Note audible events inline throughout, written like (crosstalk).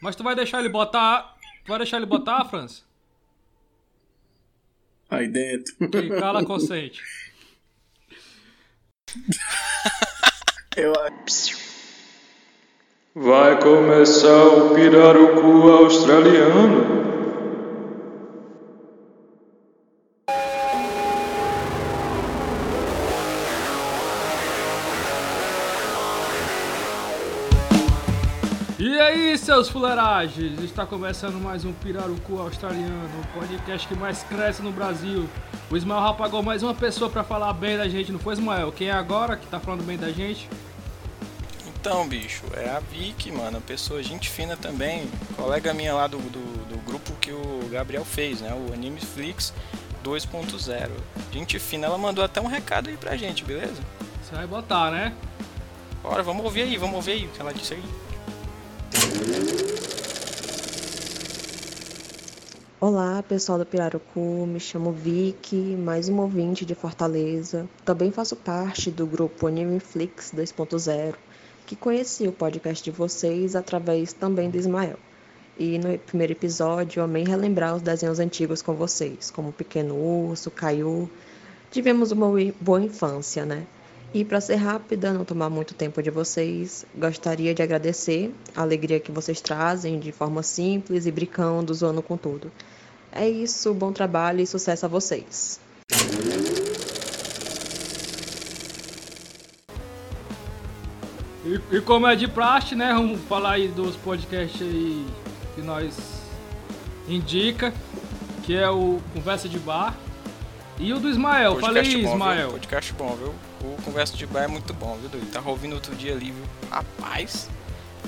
Mas tu vai deixar ele botar. Tu vai deixar ele botar, Franz? Aí dentro. E cala consente. (laughs) Eu Vai começar o pirarucu australiano. Seus fuleiragens? Está começando mais um Pirarucu Australiano, o podcast que mais cresce no Brasil. O Ismael já pagou mais uma pessoa pra falar bem da gente, não foi, Ismael? Quem é agora que tá falando bem da gente? Então, bicho, é a Vicky, mano, pessoa gente fina também, colega minha lá do, do, do grupo que o Gabriel fez, né? O Animeflix 2.0. Gente fina, ela mandou até um recado aí pra gente, beleza? Você vai botar, né? Bora, vamos ouvir aí, vamos ouvir aí o que ela disse aí. Olá, pessoal do Pirarucu, me chamo Vicky, mais um ouvinte de Fortaleza. Também faço parte do grupo Animeflix 2.0, que conheci o podcast de vocês através também do Ismael. E no primeiro episódio, amei relembrar os desenhos antigos com vocês, como Pequeno Urso, Caiu. Tivemos uma boa infância, né? E para ser rápida, não tomar muito tempo de vocês, gostaria de agradecer a alegria que vocês trazem de forma simples e brincando, zoando com tudo. É isso, bom trabalho e sucesso a vocês. E, e como é de praxe, né? Vamos falar aí dos podcasts aí que nós indica, que é o Conversa de Bar. E o do Ismael, falei aí, bom, Ismael. Viu? Podcast bom, viu? O Conversa de Bar é muito bom, viu, doido? Tava ouvindo outro dia ali, viu? Rapaz,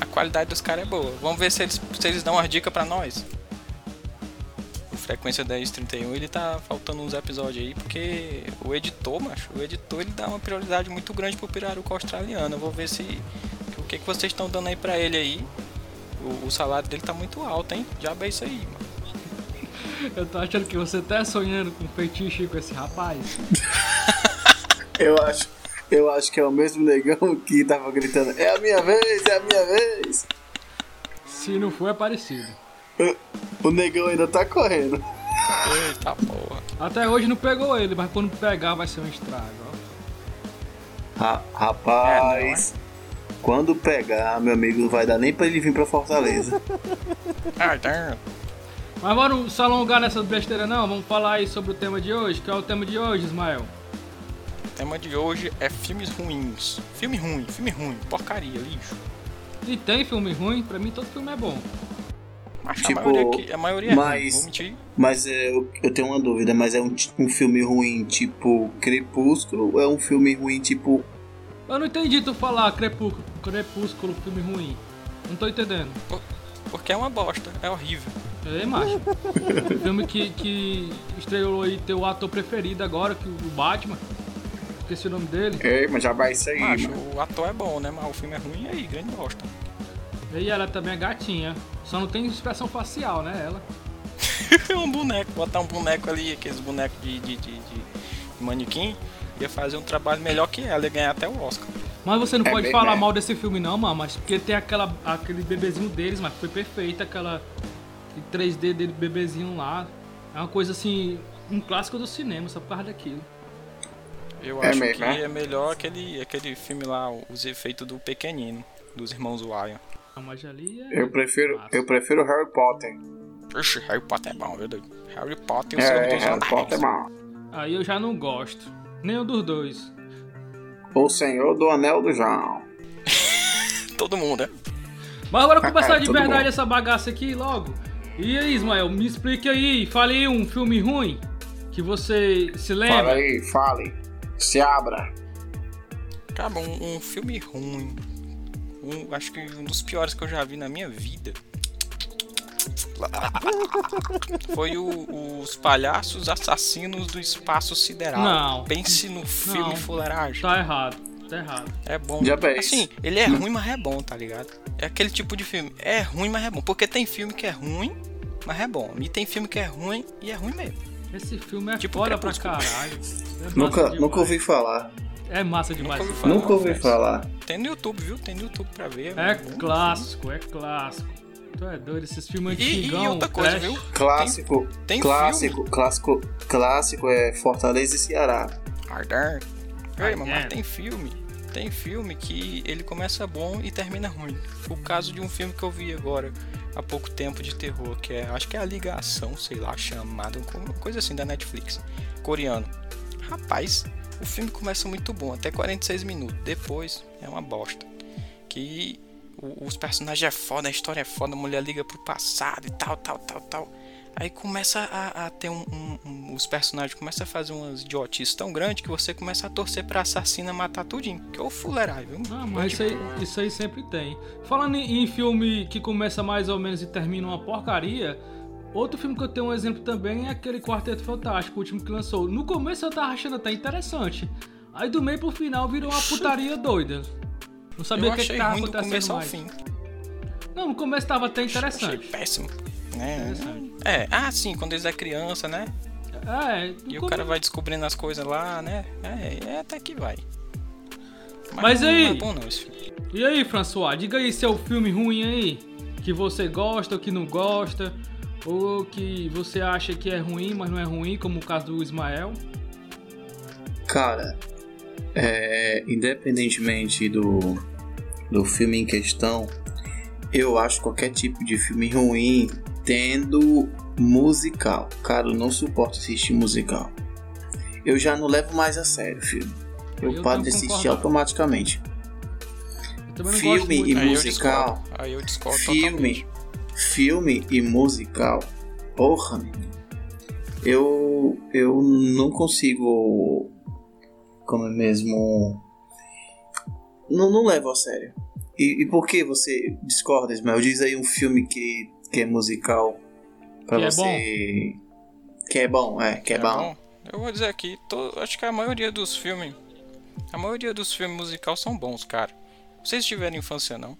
a qualidade dos caras é boa. Vamos ver se eles, se eles dão uma dica pra nós. O Frequência 1031, ele tá faltando uns episódios aí, porque o editor, macho, o editor ele dá uma prioridade muito grande pro pirarucu australiano. Eu vou ver se. O que, que vocês estão dando aí pra ele aí. O, o salário dele tá muito alto, hein? Já é isso aí, mano. Eu tô achando que você tá sonhando com fetiche com esse rapaz. (laughs) Eu acho, eu acho que é o mesmo negão que tava gritando: É a minha vez, é a minha vez. Se não for, é parecido. O, o negão ainda tá correndo. Eita porra. Até hoje não pegou ele, mas quando pegar vai ser um estrago, ó. Ra- rapaz, quando pegar, meu amigo, não vai dar nem pra ele vir pra Fortaleza. (laughs) Ah, tá. Mas vamos se alongar nessa besteira não, vamos falar aí sobre o tema de hoje, que é o tema de hoje, Ismael. O tema de hoje é filmes ruins. Filme ruim, filme ruim, porcaria, lixo. E tem filme ruim, pra mim todo filme é bom. Mas Tipo, a maioria, aqui, a maioria é mas- ruim, vou mentir. Mas é, eu, eu tenho uma dúvida, mas é um, um filme ruim tipo Crepúsculo ou é um filme ruim tipo. Eu não entendi tu falar Crepúsculo, Crepúsculo filme ruim. Não tô entendendo. Porque é uma bosta, é horrível. Ei, macho. (laughs) filme que, que estreou aí teu ator preferido agora, que o Batman. Esqueci o nome dele. Ei, mas já vai isso aí, Macho, mano. o ator é bom, né? Mas o filme é ruim aí, grande bosta. E ela também é gatinha. Só não tem expressão facial, né? Ela. (laughs) um boneco, botar um boneco ali, aqueles bonecos de, de, de, de manequim, ia fazer um trabalho melhor que ela, ia ganhar até o Oscar. Mas você não É pode bem- falar é. mal desse filme não, mano, mas porque tem aquela, aquele bebezinho deles, mas foi perfeita aquela aquele 3D dele, bebezinho lá. É uma coisa assim, um clássico do cinema, só por causa daquilo. Eu É acho mesmo, que é? é melhor aquele, aquele filme lá, os efeitos do pequenino, dos irmãos Wyan. A mas ali é... Eu prefiro, Massa. eu prefiro Harry Potter. Ixi, Harry Potter é bom, viu? Harry Potter e o É, Senhor dos Harry. Potter é bom. Aí eu já não gosto. Nenhum dos dois. O Senhor do Anel do João. (laughs) Todo mundo, né? Mas agora (laughs) começar de Tudo verdade bom. essa bagaça aqui logo. E aí, Ismael, me explique aí, fale aí um filme ruim que você se Fala lembra. aí, fale. Se abra. Cara, um, um filme ruim. Um, acho que um dos piores que eu já vi na minha vida. (laughs) Foi o- os palhaços assassinos do espaço sideral. Não. Pense no filme Não. fuleiragem. Tá errado, tá errado. É bom. Já. Assim, ele é ruim, mas é bom, tá ligado? É aquele tipo de filme. É ruim, mas é bom. Porque tem filme que é ruim, mas é bom. E tem filme que é ruim e é ruim mesmo. Esse filme é Tipo foda pra caralho. É Nunca, nunca ouvi falar. É massa demais. Nunca ouvi falar. Nunca ouvi falar. Tem no YouTube, viu? Tem no YouTube pra ver. É bom. clássico, é clássico. Tu é doido, esses filmes E, e antigão, outra coisa, trash. viu? Clássico, Tem clássico, clássico, clássico é Fortaleza e Ceará. Hardar. Ei, mas Hardar. tem filme. Tem filme que ele começa bom e termina ruim. O caso de um filme que eu vi agora há pouco tempo de terror, que é, acho que é a ligação, sei lá, chamada, uma coisa assim da Netflix, coreano. Rapaz, o filme começa muito bom, até 46 minutos. Depois é uma bosta. Que os personagens é foda, a história é foda, a mulher liga pro passado e tal, tal, tal, tal. Aí começa a, a ter um, um- um- Os personagens começam a fazer umas idiotices tão grandes que você começa a torcer pra assassina matar tudinho. Que é o fuleirai, viu? Ah, mas isso aí, isso aí sempre tem. Falando em, em filme que começa mais ou menos e termina uma porcaria, outro filme que eu tenho um exemplo também é aquele Quarteto Fantástico, o último que lançou. No começo eu tava achando até interessante. Aí do meio pro final virou uma putaria (laughs) doida. Não sabia o que, achei que tava ruim do acontecendo começo ao mais. fim. Não, no começo tava até Achei interessante. péssimo. Né? Interessante. É, ah, sim, quando eles é criança, né? É, E o cara vai descobrindo as coisas lá, né? É, é até que vai. Mas não, aí- Não é bom não esse filme. E aí, François, diga aí seu filme ruim aí, que você gosta ou que não gosta, ou que você acha que é ruim, mas não é ruim, como o caso do Ismael. Cara, é, independentemente do, do filme em questão, eu acho qualquer tipo de filme ruim tendo musical. Cara, eu não suporto assistir musical. Eu já não levo mais a sério filme. Eu, Eu paro de assistir concordar. automaticamente. Eu Filme e Aí eu musical. discordo. Aí eu discordo Filme, totalmente. filme e musical. Porra, menino. eu eu não consigo como é mesmo não, não levo a sério. E, e por que você discorda, Ismael? Diz aí um filme que, que é musical pra Que é você que é bom, é, que é, bom. Eu vou dizer aqui, to- acho que a maioria dos filmes. A maioria dos filmes musicais são bons, cara. Vocês tiveram infância não?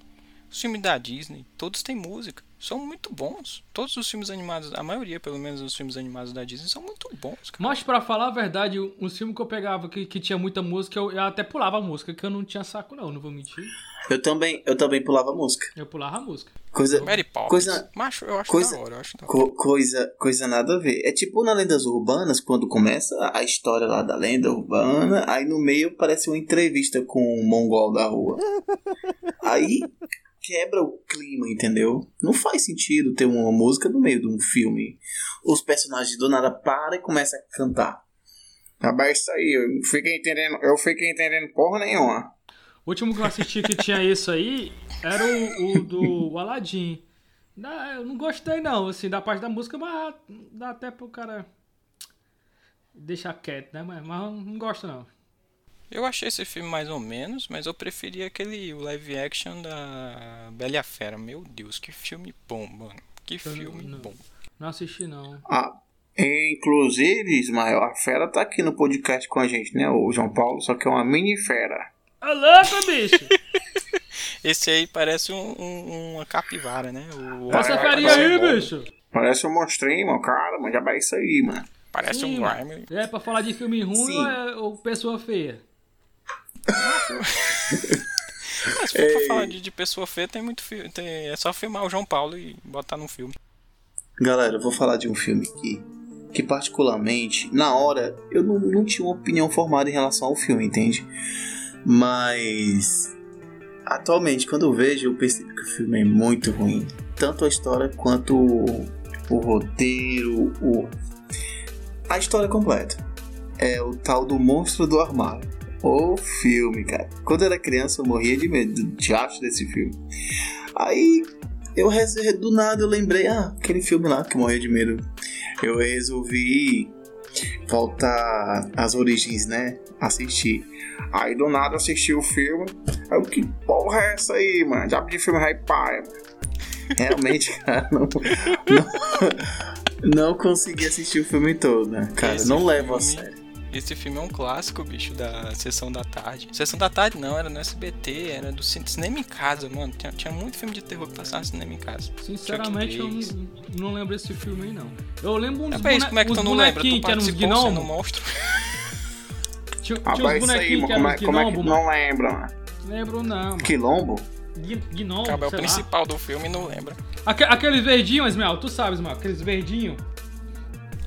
Os filmes da Disney, todos têm música. São muito bons. Todos os filmes animados, a maioria pelo menos dos filmes animados da Disney são muito bons, cara. Mas pra falar a verdade, uns filmes que eu pegava que, que tinha muita música, eu, eu até pulava a música, que eu não tinha saco não, não vou mentir. Eu também, eu também pulava música. Eu pulava a música. Coisa Mary Poppins. Coisa- Macho, eu acho coisa- da hora, eu acho da hora. Co- coisa, coisa nada a ver. É tipo na Lendas Urbanas, quando começa a história lá da lenda urbana, aí no meio parece uma entrevista com um mongol da rua. (laughs) Aí quebra o clima, entendeu? Não faz sentido ter uma música no meio de um filme. Os personagens do nada param e começam a cantar. Rapaz, isso aí, eu fiquei entendendo, eu fiquei entendendo porra nenhuma. O último que eu assisti que tinha isso aí era o, o do Aladdin. Não, eu não gostei não, assim, da parte da música, mas dá até pro cara deixar quieto, né? Mas, mas não gosto não. Eu achei esse filme mais ou menos, mas eu preferi aquele o live action da Bela e a Fera. Meu Deus, que filme bom, mano. Que Eu filme não- bom. Não assisti não. Ah, inclusive, Ismael, a fera tá aqui no podcast com a gente, né? O João Paulo, só que é uma mini fera. Ô louco, bicho! (laughs) Esse aí parece um, um- uma capivara, né? O Essa farinha aí, vai. bicho! Parece um monstrinho, mano, cara, mas já vai isso aí, mano. Parece Sim, um grime. É pra falar de filme ruim Sim. ou, é, ou pessoa feia? Mas (laughs) se for pra falar de, de pessoa feia, tem muito filme. tem- é só filmar o João Paulo e botar num filme. Galera, eu vou falar de um filme aqui que, particularmente, na hora, eu não, não tinha uma opinião formada em relação ao filme, entende? Mas. Atualmente, quando eu vejo, eu percebo que o filme é muito ruim. Tanto a história quanto o, o roteiro, o, a história completa. É o tal do Monstro do Armário. O filme, cara. Quando eu era criança, eu morria de medo de acho desse filme. Aí eu do nada eu lembrei, ah, aquele filme lá que eu morria de medo. Eu resolvi voltar às origens, né? Assistir. Aí do nada eu assisti o filme. Aí eu, que porra é essa aí, mano? Já de filme Rai Pai. Realmente, (laughs) cara, não, não, não consegui assistir o filme todo, né? Cara, Esse não levo a sério. Esse filme é um clássico, bicho, da Sessão da Tarde. Sessão da Tarde não, era no SBT, era do cin- cinema em casa, mano. Tinha, tinha muito filme de terror que passava no cinema em casa. Sinceramente, eu não, não lembro desse filme aí, não. Eu lembro uns, É isso, como é que uns tu não lembra? Tu participou sendo um monstro. Tinha, tinha Rapaz, uns isso aí, bonequinhos mano, que eram como é, como é que mano. não lembra, mano? Lembro não, mano. Quilombo? Gui- Gnom, Acaba é o sei lá. principal do filme e não lembra. Aque- aqueles verdinhos, Ismael, tu sabes, Ismael, aqueles verdinhos.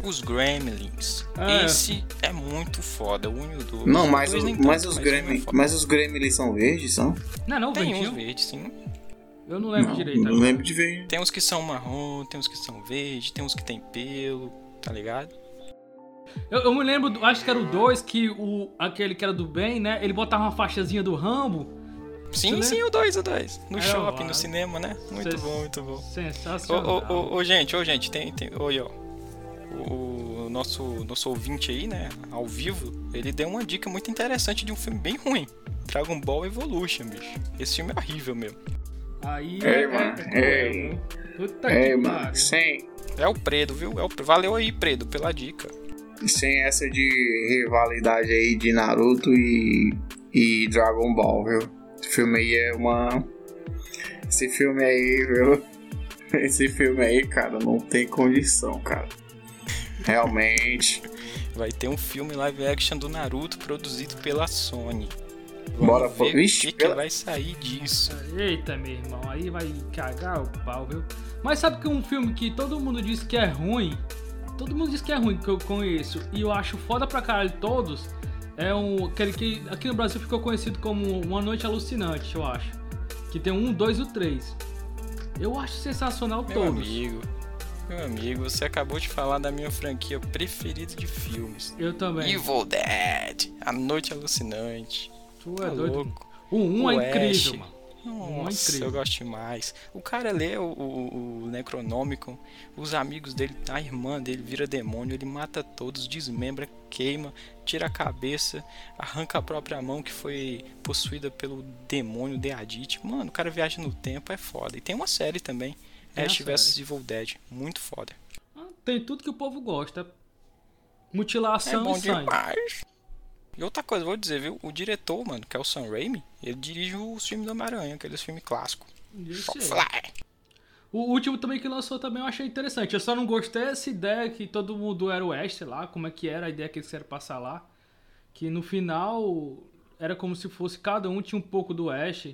Os Gremlins. É. Esse é muito foda. O 1 e o 2. Não, mas, dois o- nem mas tanto, os um é Gremlin, foda. mas os Gremlins são verdes, são? Não, não, Tem verdinho. uns verdes, sim. Eu não lembro não, direito não agora. lembro de ver. Tem uns que são marrom, tem uns que são verde, tem uns que tem pelo, tá ligado? Eu, eu me lembro, acho que era o 2, que o, aquele que era do bem, né? Ele botava uma faixazinha do Rambo. Sim, sim, o 2, o 2. No É, shopping, ó, no cinema, né? Muito bom, muito bom. Ô, Sensacional. ô, ô, ô, gente, ô, gente, tem, tem. Oi, ó. O, o nosso, nosso ouvinte aí, né, ao vivo, ele deu uma dica muito interessante de um filme bem ruim. Dragon Ball Evolution, bicho. Esse filme é horrível mesmo. Aí Ei, é, mano, é ei. Puta que mano, sem, É o Predo, viu? É o, valeu aí, Predo, pela dica. sem essa de rivalidade aí de Naruto e, e Dragon Ball, viu? Esse filme aí é uma. Esse filme aí, viu? (laughs) Esse filme aí, cara, não tem condição, cara. Realmente. Vai ter um filme live action do Naruto produzido pela Sony. Vamos Bora, ver pô. o Vixe, que, que pela- vai sair disso. Eita, meu irmão, aí vai cagar o pau, viu? Mas sabe que um filme que todo mundo diz que é ruim, todo mundo diz que é ruim que eu conheço, e eu acho foda pra caralho todos, é um aquele que aqui no Brasil ficou conhecido como Uma Noite Alucinante, eu acho. Que tem um, dois e o três. Eu acho sensacional Meu todos. amigo, meu amigo, você acabou de falar da minha franquia preferida de filmes. Eu também. Evil Dead, A Noite Alucinante. Tu Tá é doido. louco. O 1 é O incrível, Ash. mano. Um é Nossa, incrível. eu gosto demais. O cara lê o, o, o Necronomicon, os amigos dele, a irmã dele vira demônio, ele mata todos, desmembra, queima, tira a cabeça, arranca a própria mão que foi possuída pelo demônio Deadite. Mano, o cara viaja no tempo, é foda. E tem uma série também, Ash série. vs Evil Dead, muito foda. Ah, Tem tudo que o povo gosta. É Mutilação bom e sangue. demais. E outra coisa, vou dizer, viu? O diretor, mano, que é o Sam Raimi, ele dirige os filmes do Homem-Aranha, aqueles filmes clássicos. Fly. O último também que lançou também eu achei interessante. Eu só não gostei dessa ideia que todo mundo era o Ash, sei lá, como é que era a ideia que eles querem passar lá. Que no final era como se fosse cada um tinha um pouco do Ash.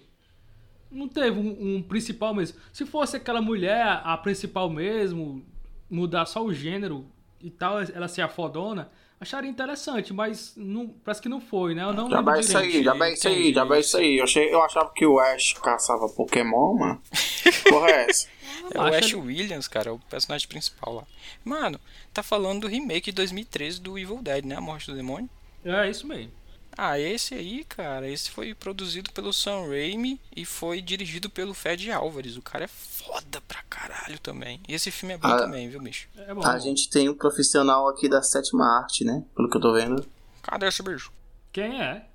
Não teve um, um principal mesmo. Se fosse aquela mulher, a principal mesmo, mudar só o gênero e tal, ela ser a fodona, acharia interessante, mas não, parece que não foi, né? Eu não Já vai isso aí, já vai isso aí, já vai isso aí. Eu, achei, eu achava que o Ash caçava Pokémon, mano. Porra, é essa? (laughs) É o Ash Williams, cara, é o personagem principal lá. Mano, tá falando do remake de 2013 do Evil Dead, né? A Morte do Demônio. É isso mesmo. Ah, esse aí, cara, esse foi produzido pelo Sam Raimi e foi dirigido pelo Fed Álvares. O cara é foda pra caralho também. E esse filme é bom Ah. também, viu, bicho? É bom. A gente tem um profissional aqui da sétima arte, né? Pelo que eu tô vendo. Cadê esse bicho? Quem é?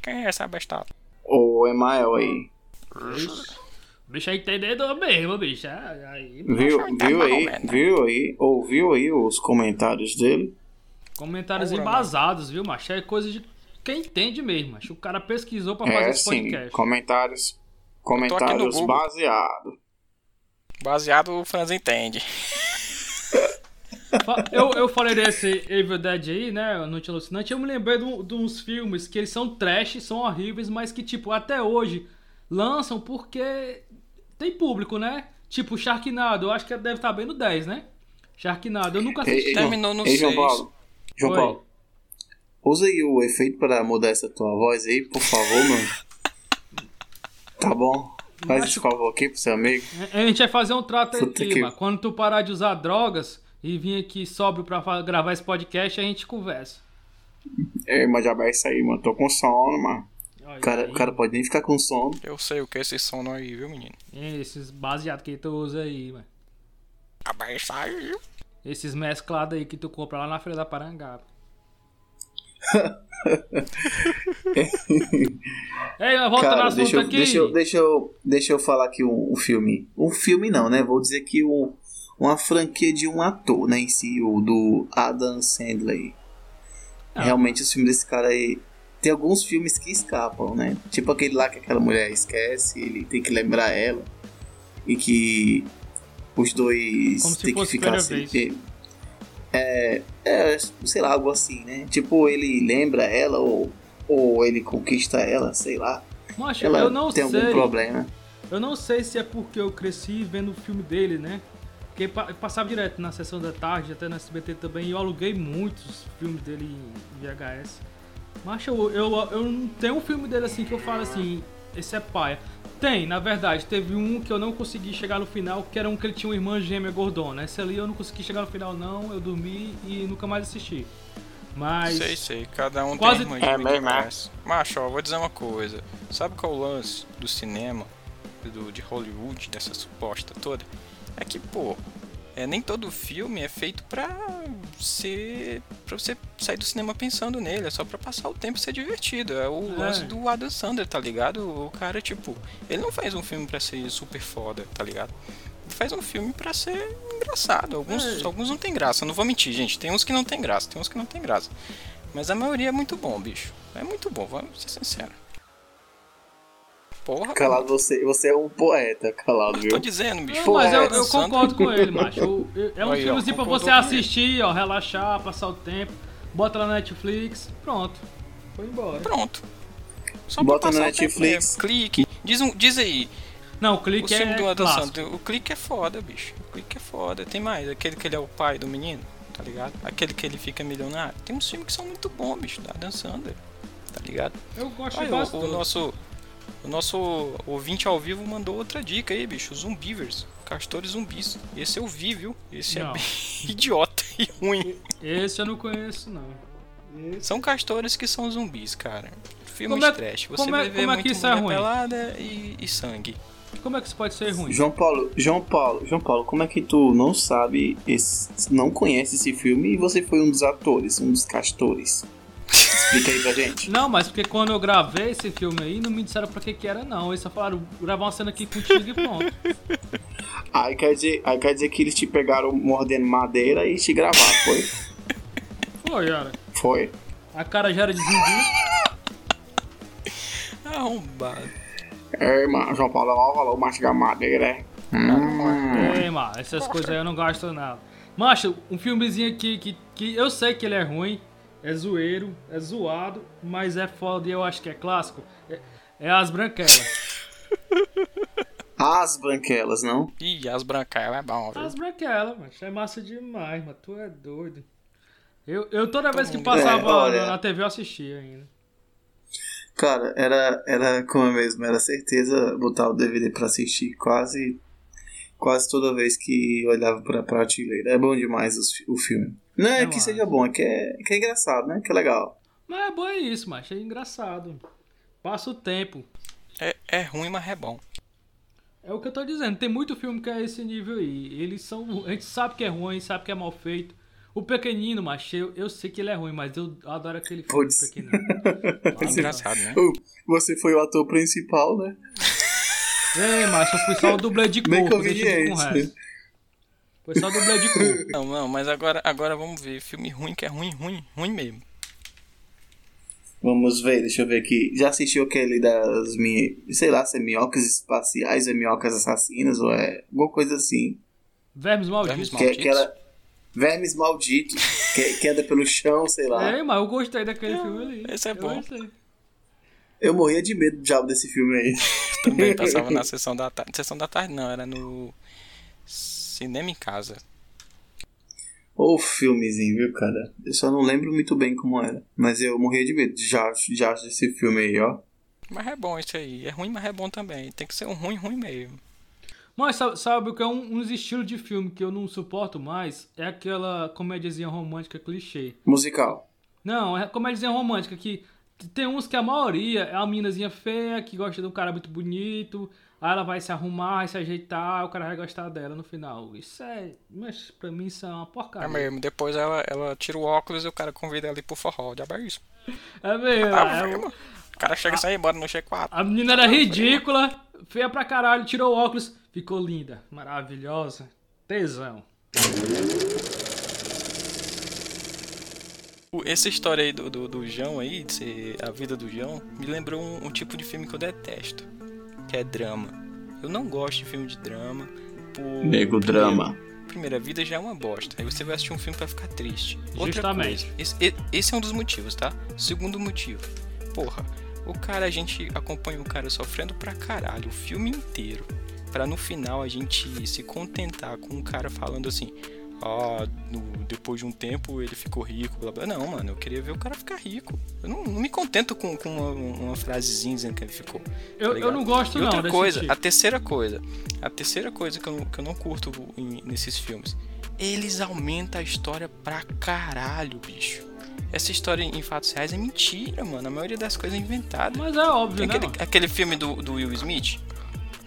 Quem é essa bestada? O Emael aí. Bicho é entendedor mesmo, bicho. É, Aí, Viu, tá viu bom, aí, né? viu aí, ouviu aí os comentários dele? comentários Ora, embasados, viu, macho? É coisa de quem entende mesmo, macho. O cara pesquisou pra fazer É esse sim, podcast. comentários. no Comentários Google. baseados. Baseado, o Franz entende. Eu, eu falei desse Evil Dead aí, né? Noite Alucinante. Eu me lembrei de, um- de uns filmes que eles são trash, são horríveis, mas que, tipo, até hoje lançam porque tem público, né? Tipo, Sharknado. Eu acho que deve estar bem no 10, né? Sharknado. Eu nunca Ei, assisti. ei, Terminou no ei, João 6. Paulo. João Oi. Paulo. Usa aí o efeito para mudar essa tua voz aí, por favor, mano. Tá bom? Faz esse favor aqui pro seu amigo. A gente vai fazer um trato Puta aqui, que- mano. Quando tu parar de usar drogas e vir aqui sóbrio pra gravar esse podcast, a gente conversa. É, mas já vai isso aí, mano. Tô com sono, mano. O cara, aí. o cara pode nem ficar com sono. Eu sei o que é esse sono aí, viu, menino? Esses baseados que tu usa aí, mano. Abaixo saiu. Esses mesclados aí que tu compra lá na Feira da Parangaba. (laughs) Ei, mas volta no Cara, assunto deixa eu, aqui. deixa, eu, deixa, eu, deixa eu falar aqui um, um filme. Um filme não, né? Vou dizer que um, uma franquia de um ator, né? Em si, o do Adam Sandler. Ah. Realmente, os filmes desse cara aí. Tem alguns filmes que escapam, né? Tipo aquele lá que aquela mulher esquece, ele tem que lembrar ela. E que os dois Como tem que ficar primeira assim. É, é, sei lá, algo assim, né? Tipo, ele lembra ela ou, ou ele conquista ela, sei lá. Macho, ela eu não tem sei. algum problema. Eu não sei se é porque eu cresci vendo o filme dele, né? Porque pa- passava direto na sessão da tarde, até na SBT também, e eu aluguei muitos filmes dele em VHS. Mas eu, eu, eu não tenho um filme dele assim que eu falo assim, esse é paia. Tem, na verdade, teve um que eu não consegui chegar no final, que era um que ele tinha uma irmã gêmea gordona. Esse ali eu não consegui chegar no final não, eu dormi e nunca mais assisti. Mas. Sei, sei. Cada um Quase- tem uma É gêmea que mesmo, é? parece. Macho, ó, vou dizer uma coisa. Sabe qual é o lance do cinema, do, de Hollywood, dessa suposta toda? É que, pô, é, nem todo filme é feito pra ser. pra você sair do cinema pensando nele. É só pra passar o tempo e ser divertido. É o É. lance do Adam Sandler, tá ligado? O cara, tipo, ele não faz um filme pra ser super foda, tá ligado? Ele faz um filme pra ser engraçado. Alguns, É. alguns não tem graça, não vou mentir, gente. Tem uns que não tem graça, tem uns que não tem graça. Mas a maioria é muito bom, bicho. É muito bom, vamos ser sinceros. Porra, Calado, você, você é um poeta, calado, tô viu? dizendo, bicho. Não, mas eu, eu concordo com ele, macho. Eu- eu- é um Aí, ó, filmezinho pra concordou você assistir, ó, relaxar, passar o tempo, bota lá na Netflix, pronto. Foi embora. Pronto. Só Bota pra o tempo Netflix. Clique. Diz, um, diz aí. Não, o O clique filme é do Adam. Sandler. O clique é foda, bicho. O clique é foda. Tem mais. Aquele que ele é o pai do menino, tá ligado? Aquele que ele fica milionário. Tem uns filmes que são muito bons, bicho, da Adam Sandler. Tá ligado? Eu gosto Aí, quase o, o nosso o nosso ouvinte ao vivo mandou outra dica aí, bicho. Zumbivers. Castores zumbis. Esse eu vi, viu? Esse Não. é bem (laughs) idiota e ruim. Esse eu não conheço, não. Esse... São castores que são zumbis, cara. Filme Como é- de trash. Você como é- vai ver como é que muito isso é ruim? pelada e, e sangue. Como é que isso pode ser ruim? João Paulo, João Paulo, João Paulo, como é que tu não sabe, esse, não conhece esse filme e você foi um dos atores, um dos castores? Explica aí pra gente. Não, mas porque quando eu gravei esse filme aí, não me disseram pra que que era, não. Eles só falaram, gravar uma cena aqui contigo e pronto. Aí quer dizer, aí quer dizer que eles te pegaram mordendo madeira e te gravaram, foi? Foi, cara. Foi. A cara já era de zumbi. Arrombado. É, mano, João Paulo, ó, falou mastigar madeira, é? Hum. Ei, mano, essas coisas aí eu não gosto nada. Macho, um filmezinho aqui que, que eu sei que ele é ruim, é zoeiro, é zoado, mas é foda e eu acho que é clássico. É, é As Branquelas. (laughs) As branquelas, não? Ih, as brancas é bom, viu? As Branquelas, macho, é massa demais, mas tu é doido. Eu, eu toda vez que passava É, olha. na TV eu assistia ainda. Cara, era, era como é mesmo, era certeza botar o DVD pra assistir quase quase toda vez que olhava pra prateleira. É bom demais os o filme. Não é Eu que acho. seja bom, é que é, que é engraçado, né? Que é legal. Mas é bom é isso, macho, é engraçado. Passa o tempo. É, é ruim, mas é bom. É o que eu tô dizendo, tem muito filme que é esse nível aí. Eles são. A gente sabe que é ruim, sabe que é mal feito. O pequenino, macho, eu, eu sei que ele é ruim, mas eu adoro aquele filme Putz. pequenino. (laughs) É engraçado, né? Você foi o ator principal, né? Ei, macho, eu fui só o dublê de Bem cor, deixa eu com o conveniente. resto. Foi só dublê de cor. (laughs) Não, não, mas agora, agora vamos ver. Filme ruim que é ruim, ruim, ruim mesmo. Vamos ver, deixa eu ver aqui. Já assistiu aquele das minhas, sei lá, se é minhocas espaciais, é minhocas assassinas, ou é alguma coisa assim. Vermes malditos. Vermes Que é Malditos? aquela. Vermes malditos, que, que anda pelo chão, sei lá. Ei, mas eu gostei daquele filme ali. esse é Eu bom. gostei. Eu morria de medo do diabo desse filme aí. Também passava (laughs) na sessão da tarde. Sessão da tarde não, era no Cinema em Casa. Ô filmezinho, viu, cara? Eu só não lembro muito bem como era. Mas eu morria de medo já, já desse filme aí, ó. Mas é bom isso aí. É ruim, mas é bom também. Tem que ser um ruim, ruim mesmo. Mas sabe, sabe o que é um, uns estilos de filme que eu não suporto mais? É aquela comédiazinha romântica clichê. Musical. Não, é comédiazinha romântica que tem uns que a maioria é uma minazinha feia que gosta de um cara muito bonito, aí ela vai se arrumar, vai se ajeitar, o cara vai gostar dela no final. Isso é. Mas pra mim isso é uma É porcaria. mesmo. Depois ela, ela tira o óculos e o cara convida ela ali pro forró. Diabo é isso. É mesmo. Ah, é- mesmo. O cara chega e sai embora no G4. a menina era ridícula, feia pra caralho, tirou o óculos, ficou linda, maravilhosa, tesão. Essa história aí do, do, do João aí, de ser a vida do João, me lembrou um, um tipo de filme que eu detesto. Que é drama. Eu não gosto de filme de drama. Por... Nego drama. Primeiro, a vida já é uma bosta. Aí você vai assistir um filme pra ficar triste. Outra Justamente. coisa, esse, esse é um dos motivos, tá? Segundo motivo. Porra, O cara, a gente acompanha o cara sofrendo pra caralho o filme inteiro. Pra no final a gente se contentar com o cara falando assim: ah, no, depois de um tempo ele ficou rico, blá blá. Não, mano, eu queria ver o cara ficar rico. Eu não, não me contento com, com uma, uma, frasezinha dizendo que ele ficou. Tá eu, eu não gosto e não. Outra coisa, tipo. a terceira coisa, a terceira coisa que eu, que eu não curto em, nesses filmes, eles aumentam a história pra caralho, bicho. Essa história em fatos reais é mentira, mano. A maioria das coisas é inventada. Mas é óbvio, né? Aquele, aquele filme do, do Will Smith,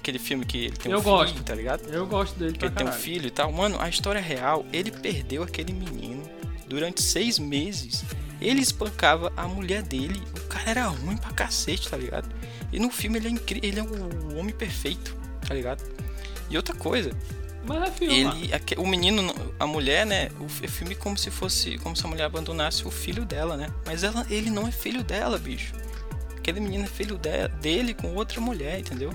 aquele filme que ele tem eu um gosto. filho, tá ligado? Eu gosto dele, Que ele caralho. tem um filho e tal. Mano, a história é real, ele perdeu aquele menino durante seis meses. Ele espancava a mulher dele. O cara era ruim pra cacete, tá ligado? E no filme ele é incrível, ele é o homem perfeito, tá ligado? E outra coisa, mas é filme. Ele, o menino, a mulher, né? O filme como se fosse, como se a mulher abandonasse o filho dela, né? Mas ela, ele não é filho dela, bicho. Aquele menino é filho de, dele com outra mulher, entendeu?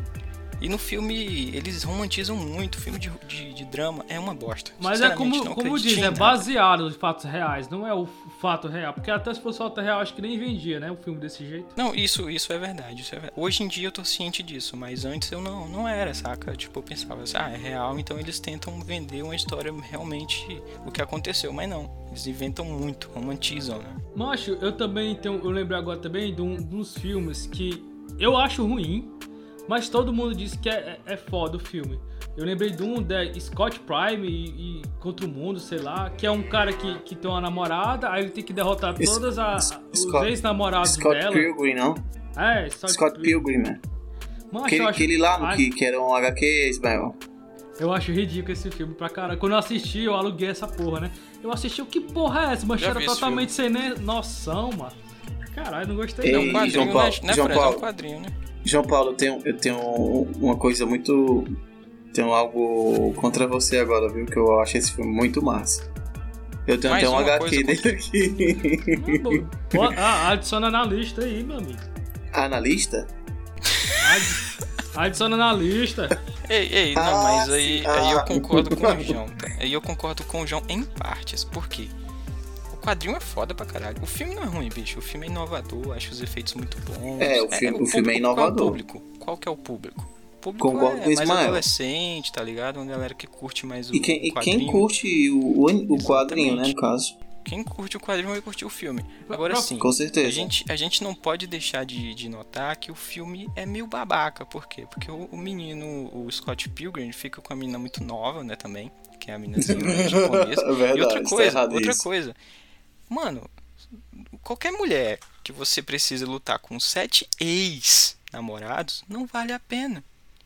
E no filme eles romantizam muito, o filme de, de, de drama é uma bosta. Mas é como, como diz, é baseado nos fatos reais, não é o fato real. Porque até se fosse fato real, acho que nem vendia, né? O filme desse jeito. Não, isso, isso é verdade. Isso é verdade. Hoje em dia eu tô ciente disso, mas antes eu não, não era, saca? Tipo, eu pensava assim, ah, é real, então eles tentam vender uma história realmente o que aconteceu, mas não. Eles inventam muito, romantizam, né? Macho, eu também tenho. Eu lembro agora também de, um, de uns filmes que eu acho ruim mas todo mundo disse que é, é, é foda o filme. Eu lembrei de um da Scott Prime e, e, Contra o Mundo, sei lá, que é um cara que, que tem uma namorada, aí ele tem que derrotar todas as, os ex-namorados dela. Scott Pilgrim, não? É, Scott, Scott Pilgrim, né? Mas aquele, acho... aquele lá no que, que era um HQ, Ismael. Eu acho ridículo esse filme pra caralho. Quando eu assisti, eu aluguei essa porra, né? Eu assisti, o que porra é essa? Mas era totalmente sem noção, mano. Caralho, não gostei Ei, não. É um quadrinho, João Paulo, né, né João? Paulo. É um quadrinho, né? João Paulo, eu tenho, eu tenho uma coisa muito. Tenho algo contra você agora, viu? Que eu acho esse filme muito massa. Eu tenho Mais até um HQ dele aqui. ah, adiciona na lista aí, meu amigo. Ah, na lista? Ad... Adiciona na lista. Ei, ei, não, Ah, mas aí, aí eu Ah. concordo com o João. Aí eu concordo com o João em partes. Por quê? O quadrinho é foda pra caralho. O filme não é ruim, bicho. O filme é inovador, acho os efeitos muito bons. É, o filme- o filme é inovador. Qual é o público? Qual que é o público? O público Concordo é com o mais adolescente, tá ligado? Uma galera que curte mais o E quem, e quadrinho. quem curte o, o, o quadrinho, né, no caso? Quem curte o quadrinho vai curtir o filme. Agora sim, Com certeza. a gente, a gente não pode deixar de, de notar que o filme é meio babaca. Por quê? Porque o, o menino, o Scott Pilgrim, fica com a menina muito nova, né, também. Que é a meninazinha (laughs) japonesa. É verdade, e outra tá coisa, errado outra isso. coisa. Mano, qualquer mulher que você precisa lutar com sete ex-namorados, não vale a pena.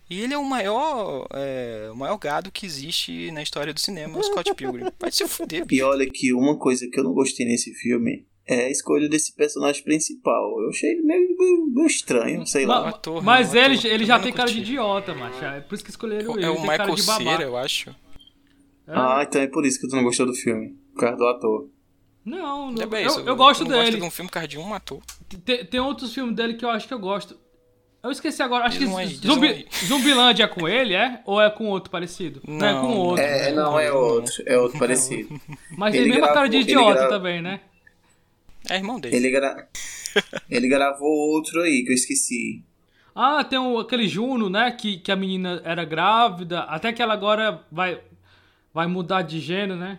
E ele é o maior, é, o maior gado que existe na história do cinema, o Scott Pilgrim. Vai se fuder, (laughs) E olha que uma coisa que eu não gostei nesse filme é a escolha desse personagem principal. Eu achei ele meio, meio- meio estranho, sei lá. ator, mas né, o ele, ator. ele já não tem cara de idiota, macho. É por isso que escolheram ele. É o Michael de Cera, eu acho. É. Ah, então é por isso que tu não gostou do filme. Por causa do ator. Não, não É bem eu, isso, eu gosto não gosta dele. de um filme por causa de um ator. Tem, tem outros filmes dele que eu acho que eu gosto. Eu esqueci agora, acho Diz que um aí, Zumbi, um. Zumbilândia é com ele, é? Ou é com outro parecido? Não, é Não, com outro. É, não, é outro. É outro parecido. (laughs) Mas tem ele mesmo a cara de idiota gra- também, né? É irmão dele. Ele, gra... ele gravou outro aí que eu esqueci. Ah, tem o, aquele Juno, né? Que, que a menina era grávida. Até que ela agora vai, vai mudar de gênero, né?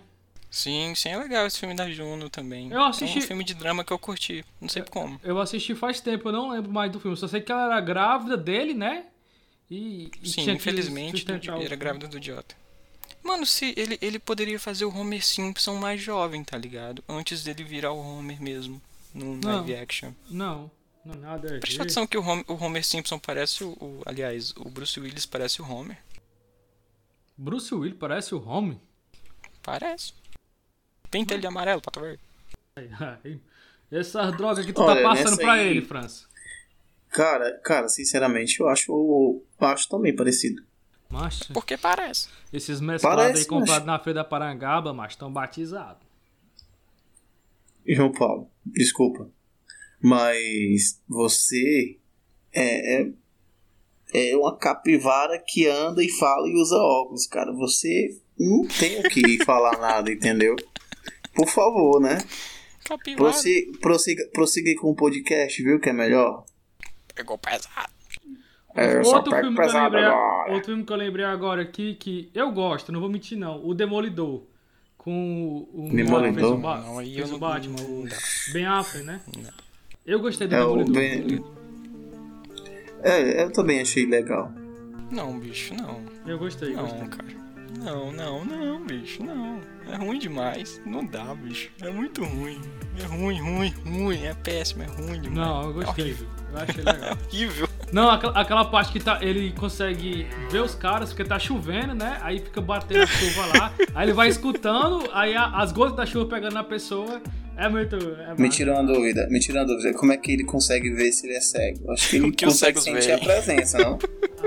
Sim, sim, é legal esse filme da Juno também. Eu assisti- É um filme de drama que eu curti. Não sei como. Eu assisti faz tempo, eu não lembro mais do filme. Só sei que ela era grávida dele, né? E, e Sim, infelizmente, do, era grávida do idiota. Mano, se ele, ele poderia fazer o Homer Simpson mais jovem, tá ligado? Antes dele virar o Homer mesmo, no Não. live action. Não, não nada. Presta atenção que o Homer, o Homer Simpson parece o, o- Aliás, o Bruce Willis parece o Homer. Bruce Willis parece o Home. Parece. Pinta ele de amarelo pra tu ver. Essas drogas que tu Olha, tá passando pra aí- ele, França. Cara, cara, sinceramente, eu acho, eu acho também parecido. Macho, Porque parece. esses mesclados aí comprados na Feira da Parangaba, mas estão batizados. João Paulo, desculpa. Mas você é, é, é uma capivara que anda e fala e usa óculos, cara. Você não tem o que falar nada, entendeu? Por favor, né? Capivara. Prossiga, prossiga, prossiga com o podcast, viu? Que é melhor. Pegou pesado. É, outro, filme que eu pesado lembrei, agora. outro filme que eu lembrei agora aqui, que eu gosto, não vou mentir não, o Demolidor. Com o, o Demolidor? fez o, Ba- Não, aí fez eu o não- Batman, não o. Ben Affleck, né? Não. Eu gostei do É, Demolidor. Ben- é, eu também achei legal. Não, bicho, não. Eu gostei, Não, gostei. cara. Não, não, não, bicho, não. É ruim demais. Não dá, bicho. É muito ruim. É ruim, ruim, ruim. É péssimo, é ruim demais. Não, eu É gostei. horrível. Eu achei legal. (laughs) É horrível. Não, aquela, aquela parte que tá, ele consegue ver os caras, porque tá chovendo, né? Aí fica batendo a chuva lá. (laughs) Aí ele vai escutando, aí a- as gotas da chuva pegando na pessoa. É muito. É Me tirou uma dúvida, me tirou uma dúvida. Como é que ele consegue ver se ele é cego? Acho que (laughs) ele que consegue sentir a presença, não?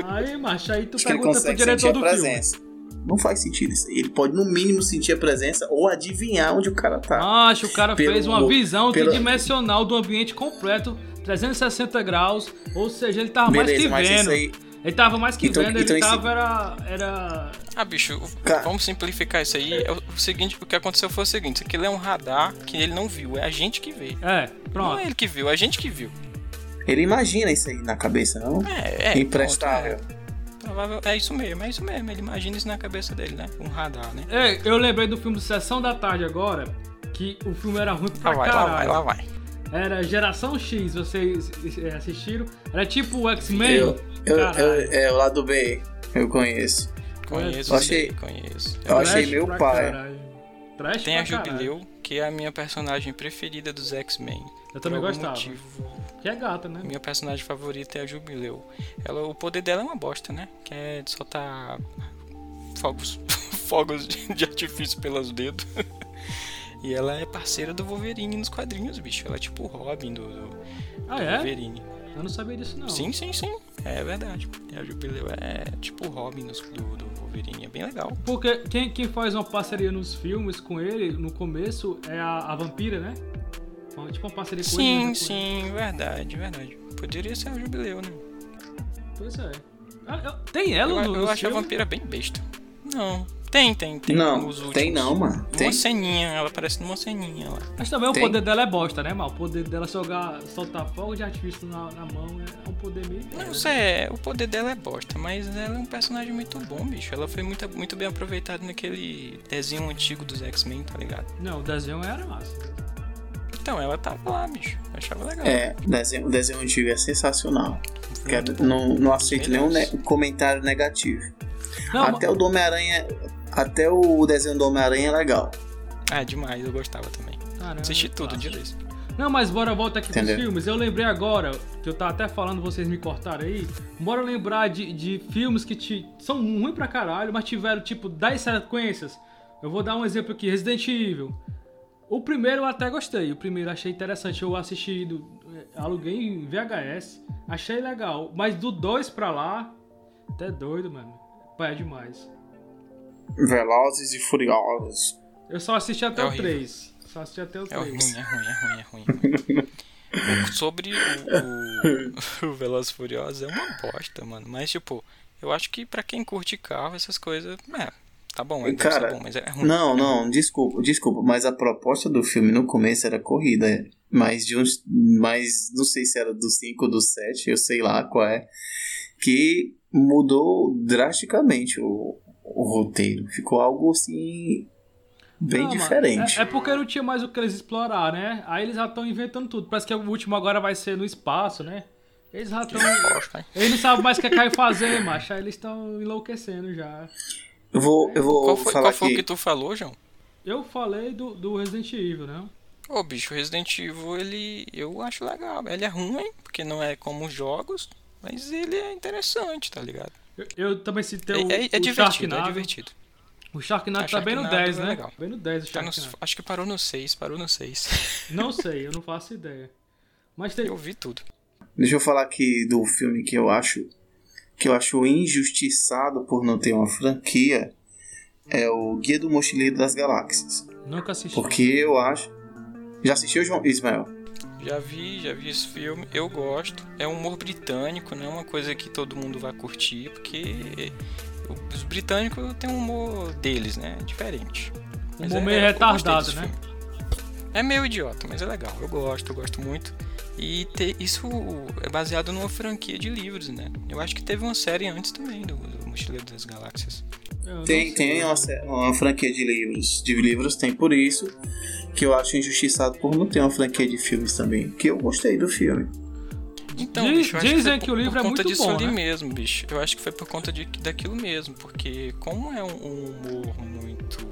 Aí, macho, aí tu Acho que ele pergunta pro consegue sentir diretor a do filme. Não faz sentido isso aí. Ele pode, no mínimo, sentir a presença ou adivinhar onde o cara tá. Macho, o cara Pelo- fez uma visão pelo- tridimensional do ambiente completo, 360 graus, ou seja, ele tava mais que Beleza, mas vendo. aí. Ele tava mais que Então- vendo, então ele esse- tava era, era... Ah, bicho, o- Cara. vamos simplificar isso aí. É o, seguinte, o que aconteceu foi o seguinte: isso aqui é um radar que ele não viu, é a gente que vê. É, Não pronto. é ele que viu, é a gente que viu. Ele imagina isso aí na cabeça, não? É, é. Imprestável. pronto, é. Provável- é isso mesmo, é isso mesmo. Ele imagina isso na cabeça dele, né? Um radar, né? É, eu lembrei do filme Sessão da Tarde agora, que o filme era ruim pra Lá vai, lá vai, caralho. lá vai. Era Geração X, vocês assistiram? Era tipo o X-Men. Eu, eu, Caralho. eu, é o lado B, eu conheço. Conheço, Eu achei- conheço. Eu achei meu pai. caralho. Tem a caralho. Jubileu, que é a minha personagem preferida dos X-Men. Eu também gostava. motivo, Que é gata, né? minha personagem favorita é a Jubileu. Ela, o poder dela é uma bosta, né? Que é de soltar fogos, (laughs) fogos de, artifício pelos dedos. (laughs) e ela é parceira do Wolverine nos quadrinhos, bicho. Ela é tipo o Robin do, do, Ah, do é? Wolverine. Eu não sabia disso, não. Sim, sim, sim. É verdade. A Jubileu é tipo o Robin do, do Wolverine. É bem legal. Porque quem, quem faz uma parceria nos filmes com ele, no começo, é a, a vampira, né? Uma- Tipo uma parceria com. Sim, né? sim, verdade, verdade. Poderia ser a Jubileu, né? Pois é. Ah, eu- Tem ela Eu, no eu acho a vampira bem besta. Não. Tem, tem, tem. Não, tem não, mano. Uma Tem. ceninha, ela aparece numa ceninha lá. Mas também Tem. o poder dela é bosta, né, mal? O poder dela jogar, soltar fogo de artifício na, na mão é um poder meio. Não sei, o poder dela é bosta, mas ela é um personagem muito bom, bicho. Ela foi muito, muito bem aproveitada naquele desenho antigo dos X-Men, tá ligado? Não, o desenho era massa. Então, ela tava lá, bicho. Eu achava legal. É, o desenho, desenho antigo é sensacional. Quero- não, não aceito nenhum ne- comentário negativo. Não, até o do Homem-Aranha. Até o desenho do Homem-Aranha é legal. Ah, demais, eu gostava também. Caramba, Assisti tudo de vez. Não, mas bora voltar aqui Entendeu? pros filmes. Eu lembrei agora, que eu tava até falando, vocês me cortaram aí. Bora lembrar de, de filmes que te, são ruins pra caralho, mas tiveram tipo 10 sequências. Eu vou dar um exemplo aqui: Resident Evil. O primeiro eu até gostei. O primeiro achei interessante. Eu assisti, do, eh, aluguei em VHS. Achei legal. Mas do 2 pra lá, até doido, mano. Pai, é demais. Velozes e Furiosos. Eu só assisti até É o horrível. 3. Só assisti até o É ruim, 3. é ruim, é ruim, é ruim. (laughs) Sobre o, o, (laughs) o Velozes e Furiosos é uma bosta, mano. Mas, tipo, eu acho que pra quem curte carro, essas coisas. É, tá bom, é, Cara, bom, mas é ruim. Não, não, (laughs) desculpa, desculpa, mas a proposta do filme no começo era corrida. Mas de uns. Mas não sei se era do 5 ou do 7, eu sei lá qual é. Que mudou drasticamente o, o roteiro. Ficou algo assim. Bem Não, diferente. É, é porque não tinha mais o que eles explorar, né? Aí eles já estão inventando tudo. Parece que o último agora vai ser no espaço, né? Eles já estão. Eles não sabem mais o que é Caio fazer, macho. Aí eles estão enlouquecendo já. Eu vou, eu vou Qual foi, falar qual foi o que tu falou, João? Eu falei do, do Resident Evil, né? Ô, bicho, Resident Evil, ele. Eu acho legal. Ele é ruim, porque não é como os jogos, mas ele é interessante, tá ligado? Eu, eu também citei É, o, é- é o divertido, é Sharknado. divertido. O Sharknado Ah, tá bem no Sharknado 10, é né? legal. Bem no 10 o Tá no- Sharknado. acho que parou no 6, parou no 6. (laughs) Não sei, eu não faço ideia. Mas tem. Eu vi tudo. Deixa eu falar aqui do filme que eu acho que eu acho injustiçado por não ter uma franquia é o Guia do Mochileiro das Galáxias. Nunca assisti. Porque eu acho. Já assistiu, João Ismael? Já vi, já vi esse filme, eu gosto. É um humor britânico, não é uma coisa que todo mundo vai curtir, porque os britânicos têm um humor deles, né? Diferente. Mas Humor é- meio gostei retardado, né? filme. É meio idiota, mas é legal. Eu gosto, eu gosto muito. E te- isso é baseado numa franquia de livros, né? Eu acho que teve uma série antes também do, do Mochileiro das Galáxias. Eu Tem, tem uma, uma franquia de livros. De livros tem por isso que eu acho injustiçado por não ter uma franquia de filmes também. Que eu gostei do filme. Então, Diz- bicho, eu acho dizem que por- o livro por é conta muito disso bom, ali né? mesmo, bicho. Eu acho que foi por conta de, daquilo mesmo, porque como é um, um humor muito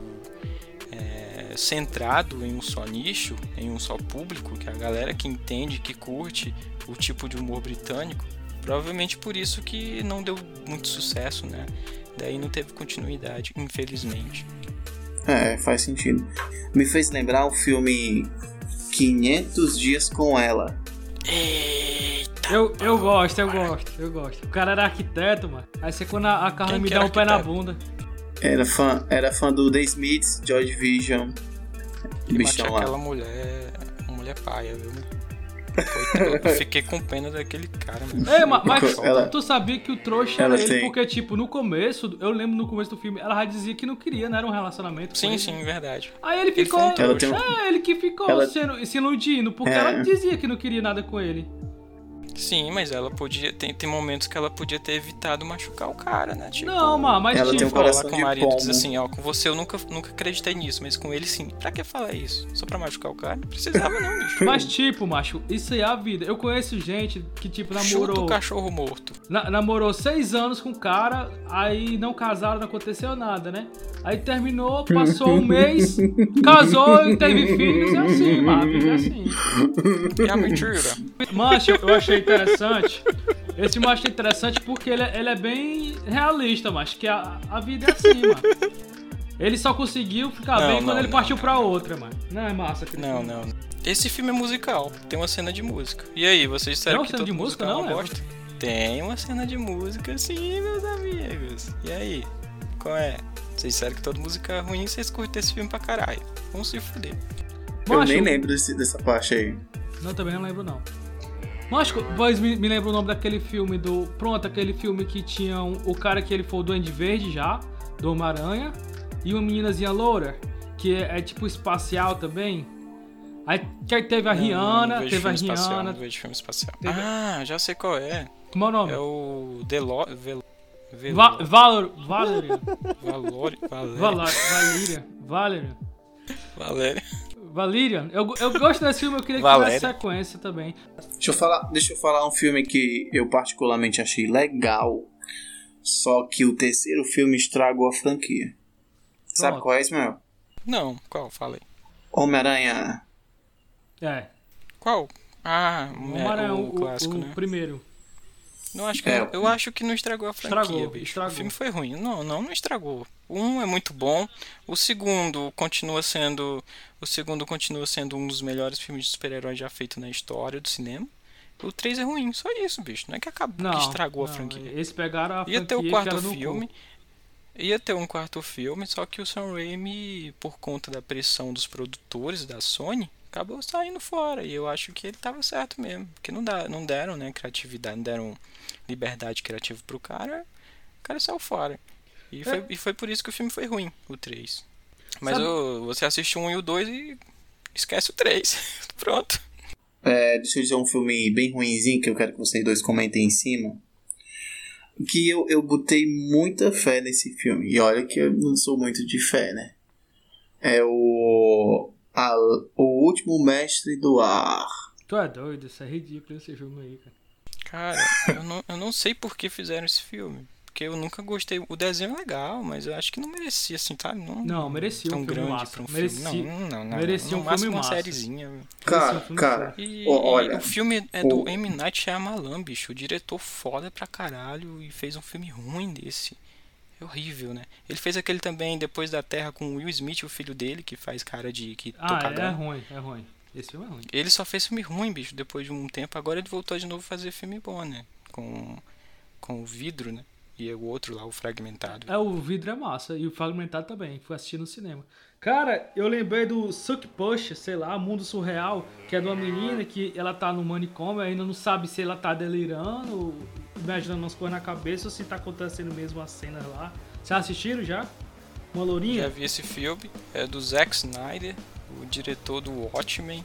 centrado em um só nicho, em um só público, que é a galera que entende, que curte o tipo de humor britânico, provavelmente por isso que não deu muito sucesso, né? Daí não teve continuidade, infelizmente. É, faz sentido. Me fez lembrar o filme 500 Dias com Ela. Eita! Eu, eu gosto, eu gosto, eu gosto. O cara era arquiteto, mano. Aí você quando a, a Carla Quem me dá um pé na arquiteto? bunda. Era fã, era fã do The Smiths, George Vision. Ele Bichão bate lá. aquela mulher, uma mulher paia, viu? Coitado, eu fiquei com pena daquele cara, mano. Ei, ma- mas Ela- tu sabia que o trouxa era ele, tem- porque, tipo, no começo, eu lembro no começo do filme, ela já dizia que não queria, não era um relacionamento. com Sim, ele. sim, verdade. Aí ele Ele ficou. tem um- É, ele que ficou Ela- sendo, se iludindo, porque É. ela dizia que não queria nada com ele. Sim, mas ela podia. Tem, tem momentos que ela podia ter evitado machucar o cara, né? Tipo, Não, mano, mas ela tem um tipo. falar coração com o marido diz pomo. assim, ó, com você eu nunca, nunca acreditei nisso, mas com ele sim. Pra que falar isso? Só pra machucar o cara? Não precisava não, bicho. (laughs) Mas, tipo, macho, isso aí é a vida. Eu conheço gente que, tipo, Chuta namorou. o cachorro morto. na- namorou seis anos com o cara, aí não casaram, não aconteceu nada, né? Aí terminou, passou um mês, (laughs) casou e teve filhos, é assim, vida É assim. E a mentira? Macho, eu achei interessante. Esse macho é interessante porque ele, é- ele é bem realista, macho. Que a, a vida é assim, mano. Ele só conseguiu ficar Não, bem não, quando ele não, partiu não. pra outra, mano. Não é massa aquele Não, filme. não. Esse filme é musical, tem uma cena de música. E aí, vocês disseram Não, que cena todo de música musical não, é uma é? Tem uma cena de música sim, meus amigos. E aí? Qual é? Vocês disseram que todo música é ruim, vocês curtem esse filme pra caralho. Vamos se fuder. Eu Macho, nem lembro desse- dessa parte aí. Não, também não lembro, não. Mas, pois me, me lembra o nome daquele filme do. Pronto, aquele filme que tinha um- o cara que ele foi o Duende Verde já, do Homem-Aranha, e uma meninazinha loura, que é, é tipo espacial também. Aí teve a Não, Rihanna, não teve a espacial, Rihanna. Não vejo filme espacial. Teve- Ah, já sei qual é. Como é o nome? É o Delo... Vel... Velo... Va Valor, Valeria. Valori... Valéria. Valar, Valíria. Valerian. Valéria. Valerian. Eu, eu gosto desse filme, eu queria que tivesse sequência também. Deixa eu falar, deixa eu falar um filme que eu particularmente achei legal. Só que o terceiro filme estragou a franquia. Sabe Pronto. qual é, Ismael? Não, qual? Falei. Homem-Aranha. É. Qual? Ah, O é, Homem-Aranha, o, o, clássico, o né? primeiro. Não acho que É. eu acho que não estragou a franquia, Estragou, bicho. estragou. O filme foi ruim. Não, não, não estragou. Um é muito bom. O segundo continua sendo o segundo continua sendo um dos melhores filmes de super-heróis já feito na história do cinema. O 3 é ruim, só isso, bicho. Não é que acabou Não. que estragou a não, franquia. Eles pegaram a Ia ter o franquia quarto filme. Ia ter um quarto filme, só que o Sam Raimi, por conta da pressão dos produtores da Sony, acabou saindo fora. E eu acho que ele tava certo mesmo. Porque não, dá, não deram, né, criatividade, não deram liberdade criativa pro cara. O cara saiu fora. E foi, e foi por isso que o filme foi ruim, o 3. Mas ô, você assiste o 1 e o 2 e esquece o 3. (laughs) Pronto. É, deixa eu dizer um filme bem ruinzinho que eu quero que vocês dois comentem em cima. Que eu, eu botei muita fé nesse filme. E olha que eu não sou muito de fé, né? É o. a- o Último Mestre do Ar. Tu é doido, isso é ridículo esse filme aí, cara. Cara, eu não, eu não sei por que fizeram esse filme. Porque eu nunca gostei. O desenho é legal, mas eu acho que não merecia, assim, tá? Não, Não, merecia tão um filme grande massa. pra um Merecia- filme. Não, não, não. merecia um máximo filme uma massa. sériezinha. Cara, filme cara. E, olha, e o filme é do o- M. Night Shyamalan, bicho. O diretor foda pra caralho e fez um filme ruim desse. É horrível, né? Ele fez aquele também, Depois da Terra, com o Will Smith, o filho dele, que faz cara de que Ah, é, é cagando. ruim, é ruim. Esse filme é ruim. Ele só fez filme ruim, bicho, depois de um tempo. Agora ele voltou de novo a fazer filme bom, né? Com, com o vidro, né? E o outro lá, o fragmentado. É, o vidro é massa e o fragmentado também. Fui assistir no cinema. Cara, eu lembrei do Suck Push, sei lá, Mundo Surreal, que é de uma menina que ela tá no manicômio, ainda não sabe se ela tá delirando, imaginando umas coisas na cabeça ou se tá acontecendo mesmo as cenas lá. Vocês assistiram já? Uma lourinha? Já vi esse filme, é do Zack Snyder, o diretor do Watchmen.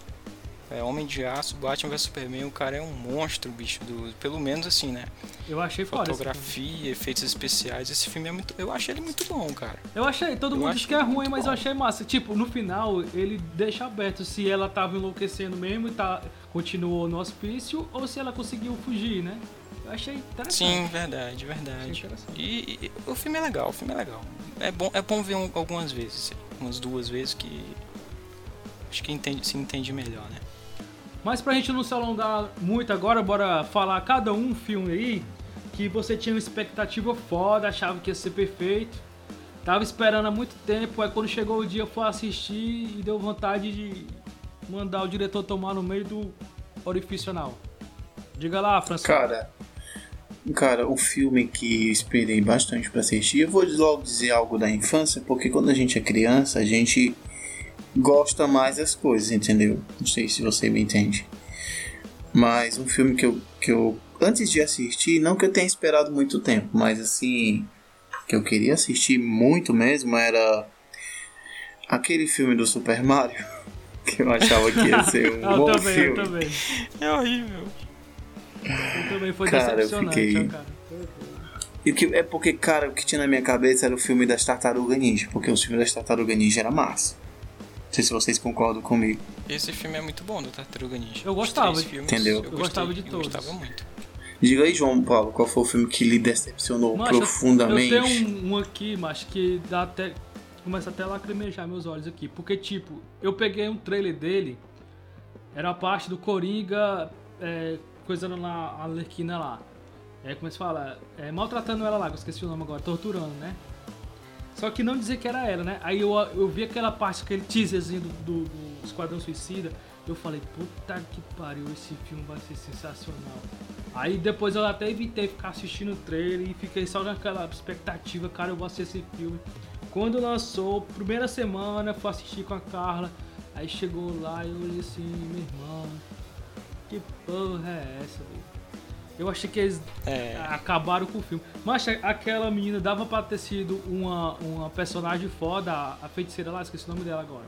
É Homem de Aço, Batman vs Superman, o cara é um monstro, bicho. Do, pelo menos assim, né? Eu achei. Fotografia, efeitos especiais. Esse filme é muito. Eu achei ele muito bom, cara. Eu achei, todo Eu mundo diz que é ruim, muito mas bom. eu achei massa. Tipo, no final, ele deixa aberto se ela tava enlouquecendo mesmo e tá, continuou no hospício ou se ela conseguiu fugir, né? Achei interessante. Sim, verdade, verdade. E, e o filme é legal, o filme é legal. É bom, é bom ver um- algumas vezes, umas duas vezes que acho que entende, se entende melhor, né? Mas pra gente não se alongar muito agora, bora falar cada um filme aí que você tinha uma expectativa foda, achava que ia ser perfeito. Tava esperando há muito tempo, aí quando chegou o dia foi assistir e deu vontade de mandar o diretor tomar no meio do orifício anal. Diga lá, Francisco. Cara, cara, o filme que eu esperei bastante pra assistir, eu vou logo dizer algo da infância, porque quando a gente é criança, a gente gosta mais das coisas, entendeu? Não sei se você me entende. Mas um filme que eu, que eu antes de assistir, não que eu tenha esperado muito tempo, mas assim, que eu queria assistir muito mesmo era aquele filme do Super Mario, (laughs) que eu achava que ia ser (laughs) um eu bom também, filme. eu também. É horrível. Eu também foi Cara, eu decepcionante, fiquei- ó, cara. E o que, é porque, cara, o que tinha na minha cabeça era o filme das Tartaruga Ninja, porque o filme das Tartaruga Ninja era massa. Não sei se vocês concordam comigo. Esse filme é muito bom do Tartaruga Ninja. Eu Os gostava, três filmes, entendeu? Eu, Eu gostei, gostava de eu todos. gostava muito. Diga aí, João Paulo, qual foi o filme que lhe decepcionou Macho, eu- profundamente? Eu tenho um, um aqui, mas que dá até. Começa até a lacrimejar meus olhos aqui. Porque, tipo, eu peguei um trailer dele, era a parte do Coringa é, coisando lá a Arlequina lá. É, como se fala? É, maltratando ela lá, que eu esqueci o nome agora, torturando, né? Só que não dizer que era ela, né? Aí eu, eu vi aquela parte, aquele teaserzinho do, do, do Esquadrão Suicida. Eu falei, puta que pariu, esse filme vai ser sensacional. Aí depois eu até evitei ficar assistindo o trailer e fiquei só naquela expectativa, cara, eu vou assistir esse filme. Quando lançou, primeira semana, fui assistir com a Carla. Aí chegou lá e eu olhei assim, meu irmão, que porra é essa, velho? Eu achei que eles É, acabaram com o filme. Mas aquela menina dava pra ter sido uma, uma personagem foda, a- feiticeira lá, esqueci o nome dela agora.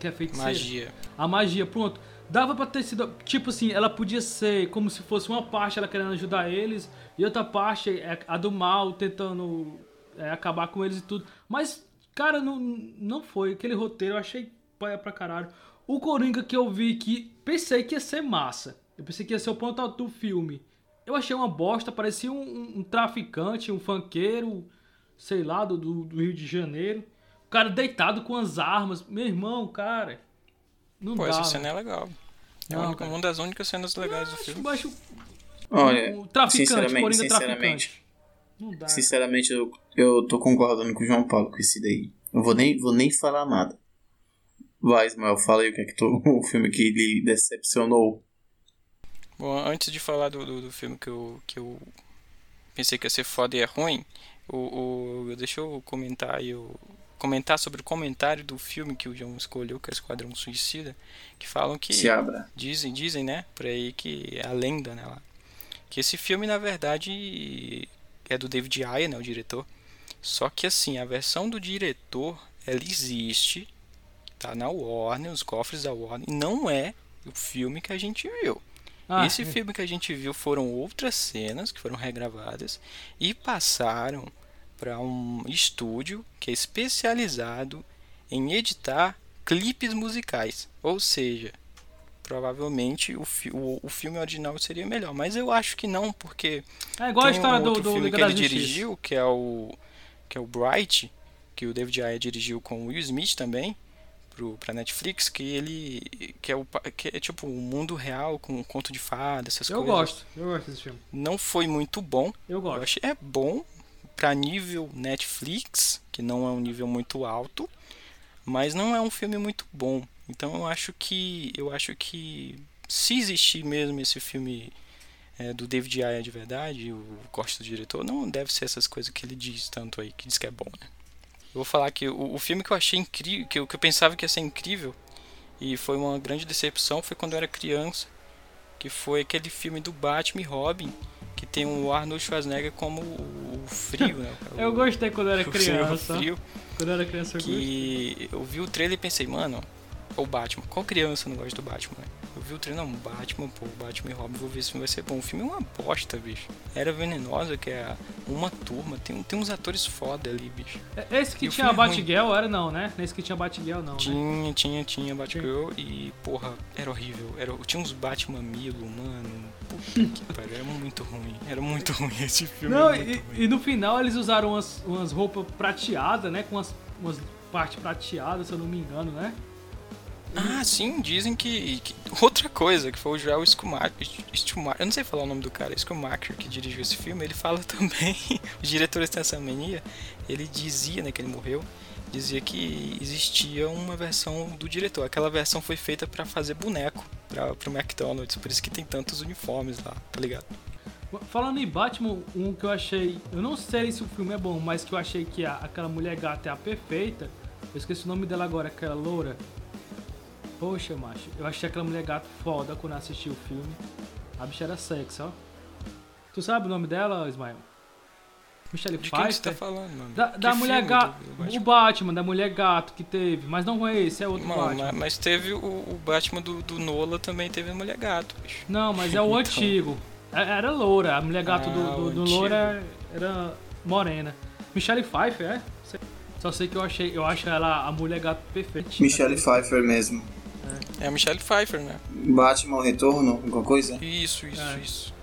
Que é feiticeira. magia. A magia, pronto. Dava pra ter sido. Tipo assim, ela podia ser como se fosse uma parte ela querendo ajudar eles, e outra parte é a do mal tentando é, acabar com eles e tudo. Mas, cara, não, não foi. Aquele roteiro eu achei paia pra caralho. O Coringa que eu vi que pensei que ia ser massa. Eu pensei que ia ser o ponto alto do filme. Eu achei uma bosta, parecia um, um- um traficante, um funkeiro, sei lá, do, do Rio de Janeiro. O cara deitado com as armas. Meu irmão, cara. Não Pô, dá. essa cena é legal. É Não, única- uma das únicas cenas legais do Acho filme. baixo- Olha, o traficante, sinceramente, Coringa sinceramente, traficante. Não dá. sinceramente eu, eu tô concordando com o João Paulo com esse daí. Eu vou nem, vou nem falar nada. Vai, Ismael, fala aí o que é que tu, (laughs) o filme que lhe decepcionou. Bom, antes de falar do, do, do filme que eu, que eu pensei que ia ser foda e é ruim, o, o, deixa eu comentar aí, o, comentar sobre o comentário do filme que o João escolheu, que é Esquadrão Suicida, que falam que Se abra. dizem, dizem, né, por aí que é a lenda, né, lá, que esse filme na verdade é do David Ayer, né, o diretor. Só que assim, a versão do diretor, ela existe, tá na Warner, os cofres da Warner, não é o filme que a gente viu. Ah, Esse filme que a gente viu foram outras cenas que foram regravadas e passaram para um estúdio que é especializado em editar clipes musicais. Ou seja, provavelmente o, fi o, o filme original seria melhor. Mas eu acho que não, porque É igual a tem um história do, outro do filme Liga que ele dirigiu, que é o que é o Bright, que o David Ayer dirigiu com o Will Smith também pro pra Netflix, que ele que é o que é tipo o mundo real com um conto de fada, essas Eu coisas. gosto, eu gosto desse filme. Não foi muito bom. Eu Eu gosto. achei é bom pra nível Netflix, que não é um nível muito alto, mas não é um filme muito bom. Então eu acho que eu acho que se existir mesmo esse filme é, do David Ayer de verdade, o corte do diretor, não deve ser essas coisas que ele diz tanto aí, que diz que é bom, né? Eu vou falar que o, o filme que eu achei incrível, que eu, que eu pensava que ia ser incrível, e foi uma grande decepção, foi quando eu era criança, que foi aquele filme do Batman e Robin, que tem o Arnold Schwarzenegger como o, o frio, né? O- (laughs) Eu gostei quando eu era criança. frio, Quando eu era criança eu gostei. que eu vi o trailer e pensei, mano, o Batman. Qual criança não gosta do Batman, né? Eu vi o trailer, não, Batman, pô, Batman e Robin, vou ver se vai ser bom. O filme é uma bosta, bicho. Era Venenosa, que é uma turma, tem, tem uns atores foda ali, bicho. É- Esse que E tinha a é. Batgirl era não, né? Nesse que tinha Batgirl não, né? Tinha, tinha, tinha Batgirl e, porra, era horrível. Era, tinha uns Batman Milo, mano. Puta (laughs) que pariu, era muito ruim. Era muito ruim esse filme. Não, e, ruim. e no final eles usaram umas, umas roupas prateadas, né? Com umas, umas partes prateadas, se eu não me engano, né? Ah, sim, dizem que, que- (laughs) Outra coisa, que foi o Joel Schumacher, Schumacher. Eu não sei falar o nome do cara, Schumacher, que dirigiu esse filme. Ele fala (laughs) também. o diretor essa mania. Ele dizia, né, que ele morreu. Dizia que existia uma versão do diretor. Aquela versão foi feita pra fazer boneco pra, pro McDonald's. Por isso que tem tantos uniformes lá, tá ligado? Falando em Batman, um que eu achei. Eu não sei se o filme é bom, mas que eu achei que a- aquela mulher gata é a perfeita. Eu esqueci o nome dela agora, aquela loura. Poxa, macho, eu achei aquela mulher gata foda quando eu assisti o filme. A bicha era sexy, ó. Tu sabe o nome dela, Ismael? Michelle De quem que você tá Pfeiffer? falando, mano? Da, da mulher gato. O Batman? Da mulher gato que teve. Mas não é esse, é outro Mano, Batman. mas, mas teve o, o Batman do, do Nola também teve a mulher gato, bicho. Não, mas é o (laughs) Então. antigo. É- Era loura. A mulher gato Ah, do, do, do loura era morena. Michelle Pfeiffer, é? Só sei que eu achei, eu acho ela a mulher gato perfeita. Michelle Pfeiffer mesmo. É a Michelle Pfeiffer, né? Batman Retorno, alguma coisa? Isso, isso, É. isso.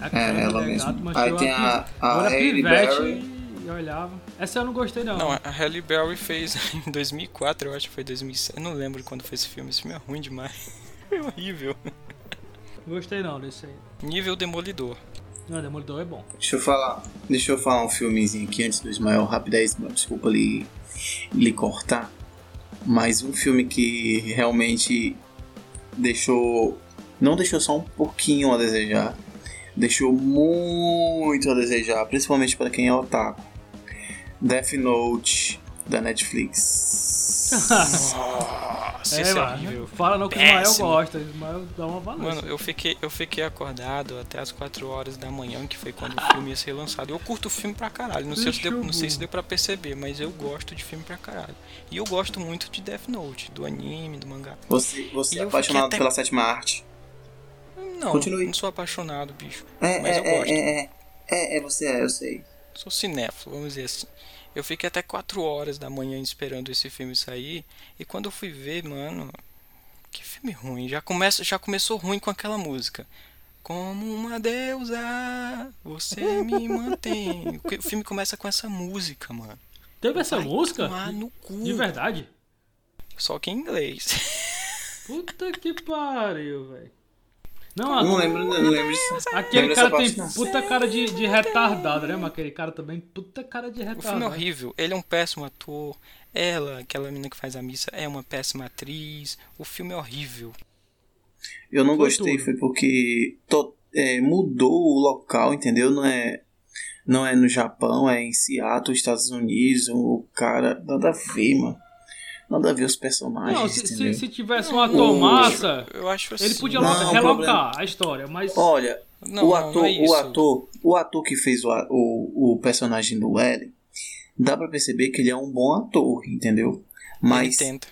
Aquela É, ela mesma. Aí tem a- a pivete Berry. E olhava. Essa eu não gostei, não. Não, a Halle Berry fez (laughs) em 2004, eu acho que foi 2007. Eu não lembro quando foi esse filme. Esse filme é ruim demais. (laughs) É horrível. Gostei não desse aí. Nível Demolidor. Não, Demolidor é bom. Deixa eu falar. Deixa eu falar um filmezinho aqui antes do Ismael rapidez, desculpa lhe, lhe cortar. Mas um filme que realmente deixou. Não deixou só um pouquinho a desejar. Deixou muito a desejar, principalmente para quem é otaku. Death Note da Netflix. Nossa, esse é mano. Fala não que o Ismael gosta. O Ismael dá uma balança. Mano, eu fiquei, eu fiquei acordado até as 4 horas da manhã, que foi quando o filme ia ser lançado. Eu curto filme pra caralho. Não sei, se deu, não sei se deu pra perceber, mas eu gosto de filme pra caralho. E eu gosto muito de Death Note, do anime, do mangá. Você, você E é apaixonado até- pela sétima arte? Não, Continue. não sou apaixonado, bicho. É, Mas é, eu é, gosto. é, é, é, é, você é, eu sei. Sou cinéfilo, vamos dizer assim. Eu fiquei até 4 horas da manhã esperando esse filme sair. E quando eu fui ver, mano. Que filme ruim. Já, começa, já começou ruim com aquela música. Como uma deusa, você (laughs) me mantém. O filme começa com essa música, mano. Teve essa Vai música? no cu. De verdade? Só que em inglês. (laughs) Puta que pariu, velho. Não, Não a- lembro, não lembro disso. aquele Lembro cara tem parte, não. puta cara de, de retardado, né? Mas aquele cara também, puta cara de O filme é retardado. horrível. Ele é um péssimo ator. Ela, aquela menina que faz a missa, é uma péssima atriz. O filme é horrível. Eu não Foi gostei, tudo. foi porque to- é, mudou o local, entendeu? Não é, não é no Japão, é em Seattle, Estados Unidos. O cara. Nada a ver, mano. Nada a ver os personagens, Não, se, se, se tivesse um ator massa, Eu acho assim. ele podia Não, lo- o relocar a história, mas. Olha, Não, o ator, não é o ator, o ator que fez o, o, o personagem do Ellen, dá pra perceber que ele é um bom ator, entendeu? Mas, Ele tenta.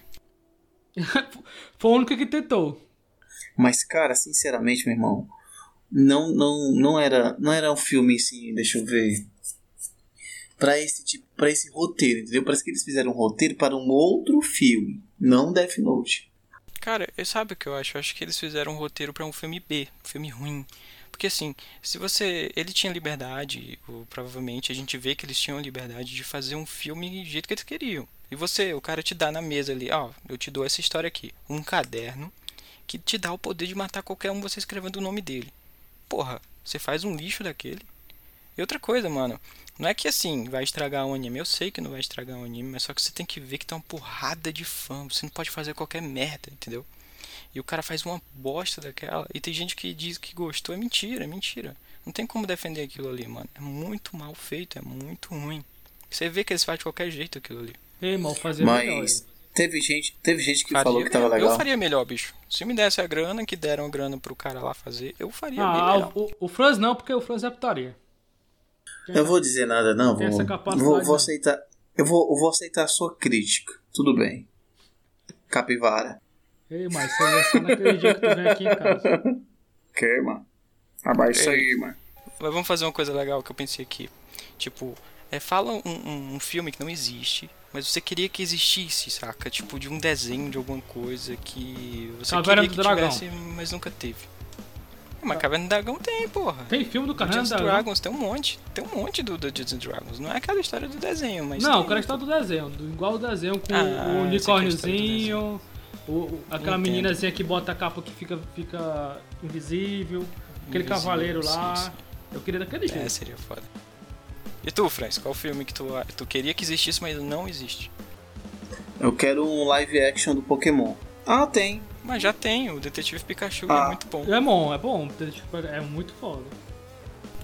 (laughs) Foi o único que tentou. mas cara, sinceramente, meu irmão, não, não, não era, não era um filme assim, deixa eu ver, para esse tipo, para esse roteiro, entendeu? Parece que eles fizeram um roteiro para um outro filme, não Death Note. Cara, sabe o que eu acho? Eu acho que eles fizeram um roteiro pra um filme B, um filme ruim. Porque assim, se você. Ele tinha liberdade, ou provavelmente a gente vê que eles tinham liberdade de fazer um filme do jeito que eles queriam. E você, o cara te dá na mesa ali, ó, eu te dou essa história aqui. Um caderno que te dá o poder de matar qualquer um você escrevendo o nome dele. Porra, você faz um lixo daquele. E outra coisa, mano, não é que assim, vai estragar um anime. Eu sei que não vai estragar um anime, mas só que você tem que ver que tá uma porrada de fã. Você não pode fazer qualquer merda, entendeu? E o cara faz uma bosta daquela. E tem gente que diz que gostou. É mentira, é mentira. Não tem como defender aquilo ali, mano. É muito mal feito, é muito ruim. Você vê que eles fazem de qualquer jeito aquilo ali. Ei, mal fazer melhor. Mas teve gente, teve gente que Faria falou que tava melhor. legal. Eu faria melhor, bicho. Se me desse a grana, que deram a grana pro cara lá fazer, eu faria Ah, melhor. o, o Franz não, porque o Franz é putaria. Eu vou dizer nada, não. Tem Vou, essa capacidade, vou, vou não. aceitar. Eu vou, eu vou aceitar a sua crítica. Tudo bem. Capivara. Ei, mas isso aí é só naquele dia que tu vem aqui em casa. Que, mano? Abaixa isso aí, mano. Mas vamos fazer uma coisa legal que eu pensei aqui. Tipo, é, fala um, um, um filme que não existe, mas você queria que existisse, saca? Tipo, de um desenho de alguma coisa que você Caverna queria do que Dragão. tivesse, mas nunca teve. Mas Caverna do Dragão tem, porra. Tem filme do Caverna Dungeons do Dragão? Dragons tem um monte. Tem um monte do, do Dungeons Dragons. Não é aquela história do desenho, mas. Não, tem, eu quero a história do desenho, do, igual o desenho com Ah, o é unicórniozinho, o, o- aquela Entendo. meninazinha que bota a capa que fica, fica invisível, aquele Invisível, cavaleiro lá. sim, sim. Eu queria daquele É, jeito. seria foda. E tu, Franz, qual filme que tu, tu queria que existisse, mas não existe? Eu quero um live action do Pokémon. Ah, tem. Mas já tem, o Detetive Pikachu Ah. é muito bom. É bom, é bom, é muito foda.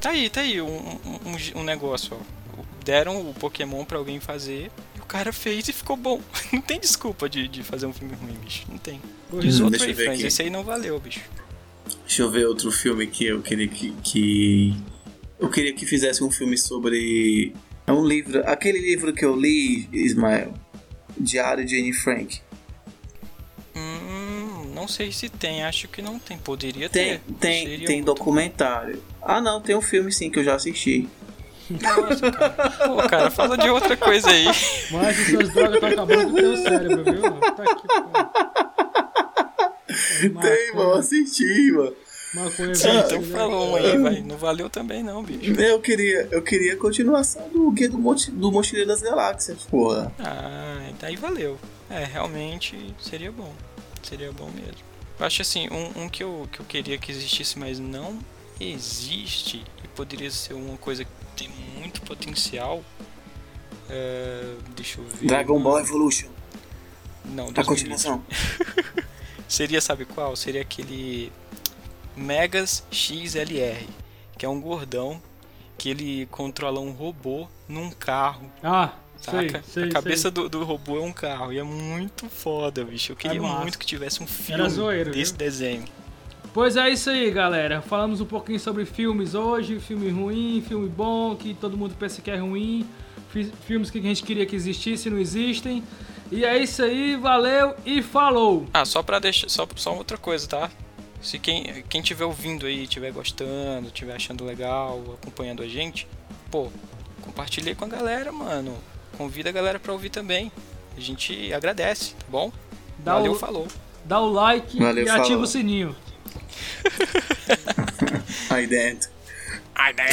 Tá aí, tá aí, um, um, um- negócio, ó. Deram o Pokémon pra alguém fazer, e o cara fez e ficou bom. (laughs) Não tem desculpa de, de fazer um filme ruim, bicho. Não tem. Diz Hum, outro deixa aí, eu ver Franz, aqui. esse aí não valeu, bicho. Deixa eu ver outro filme que eu queria que, que. Eu queria que fizesse um filme sobre. É um livro. Aquele livro que eu li, Ismael. Diário de Anne Frank. Hum, não sei se tem, acho que não tem. Poderia Tem, ter. tem, Seria tem documentário. Ah não, tem um filme sim que eu já assisti. Nossa, cara. Pô, cara, fala de outra coisa aí. Mas essas drogas estão acabando com o teu cérebro, viu? Tá aqui, pô. Tem, mano, assisti, mano. Maconha Sim, então fala um aí, vai. Não valeu também não, bicho. Eu queria, eu queria a continuação do Guia do, Monte, do Mochileiro das Galáxias, porra. Ah, daí valeu. É, realmente seria bom. Seria bom mesmo. Eu acho assim, um, um que, eu, que eu queria que existisse, mas não existe e poderia ser uma coisa que tem muito potencial. É, deixa eu ver. Dragon Ball Evolution. Não, A 2020. continuação. (laughs) Seria, sabe qual? Seria aquele Megas XLR, que é um gordão que ele controla um robô num carro. Ah, Saca? sei, a cabeça sei. do, do robô é um carro e é muito foda, bicho. Eu queria massa. muito que tivesse um filme zoeiro, desse viu? desenho. Pois é isso aí, galera. Falamos um pouquinho sobre filmes hoje, filme ruim, filme bom, que todo mundo pensa que é ruim, fi- filmes que a gente queria que existissem, não existem. E é isso aí, valeu e falou! Ah, só pra deixar. Só, só outra coisa, tá? Se quem, quem tiver ouvindo aí, tiver gostando, tiver achando legal, acompanhando a gente, pô, compartilha aí com a galera, mano. Convida a galera pra ouvir também. A gente agradece, tá bom? Dá Valeu, o- falou. Dá o like Valeu, e ativa falou. o sininho. (laughs) Aí dentro. Ai, né?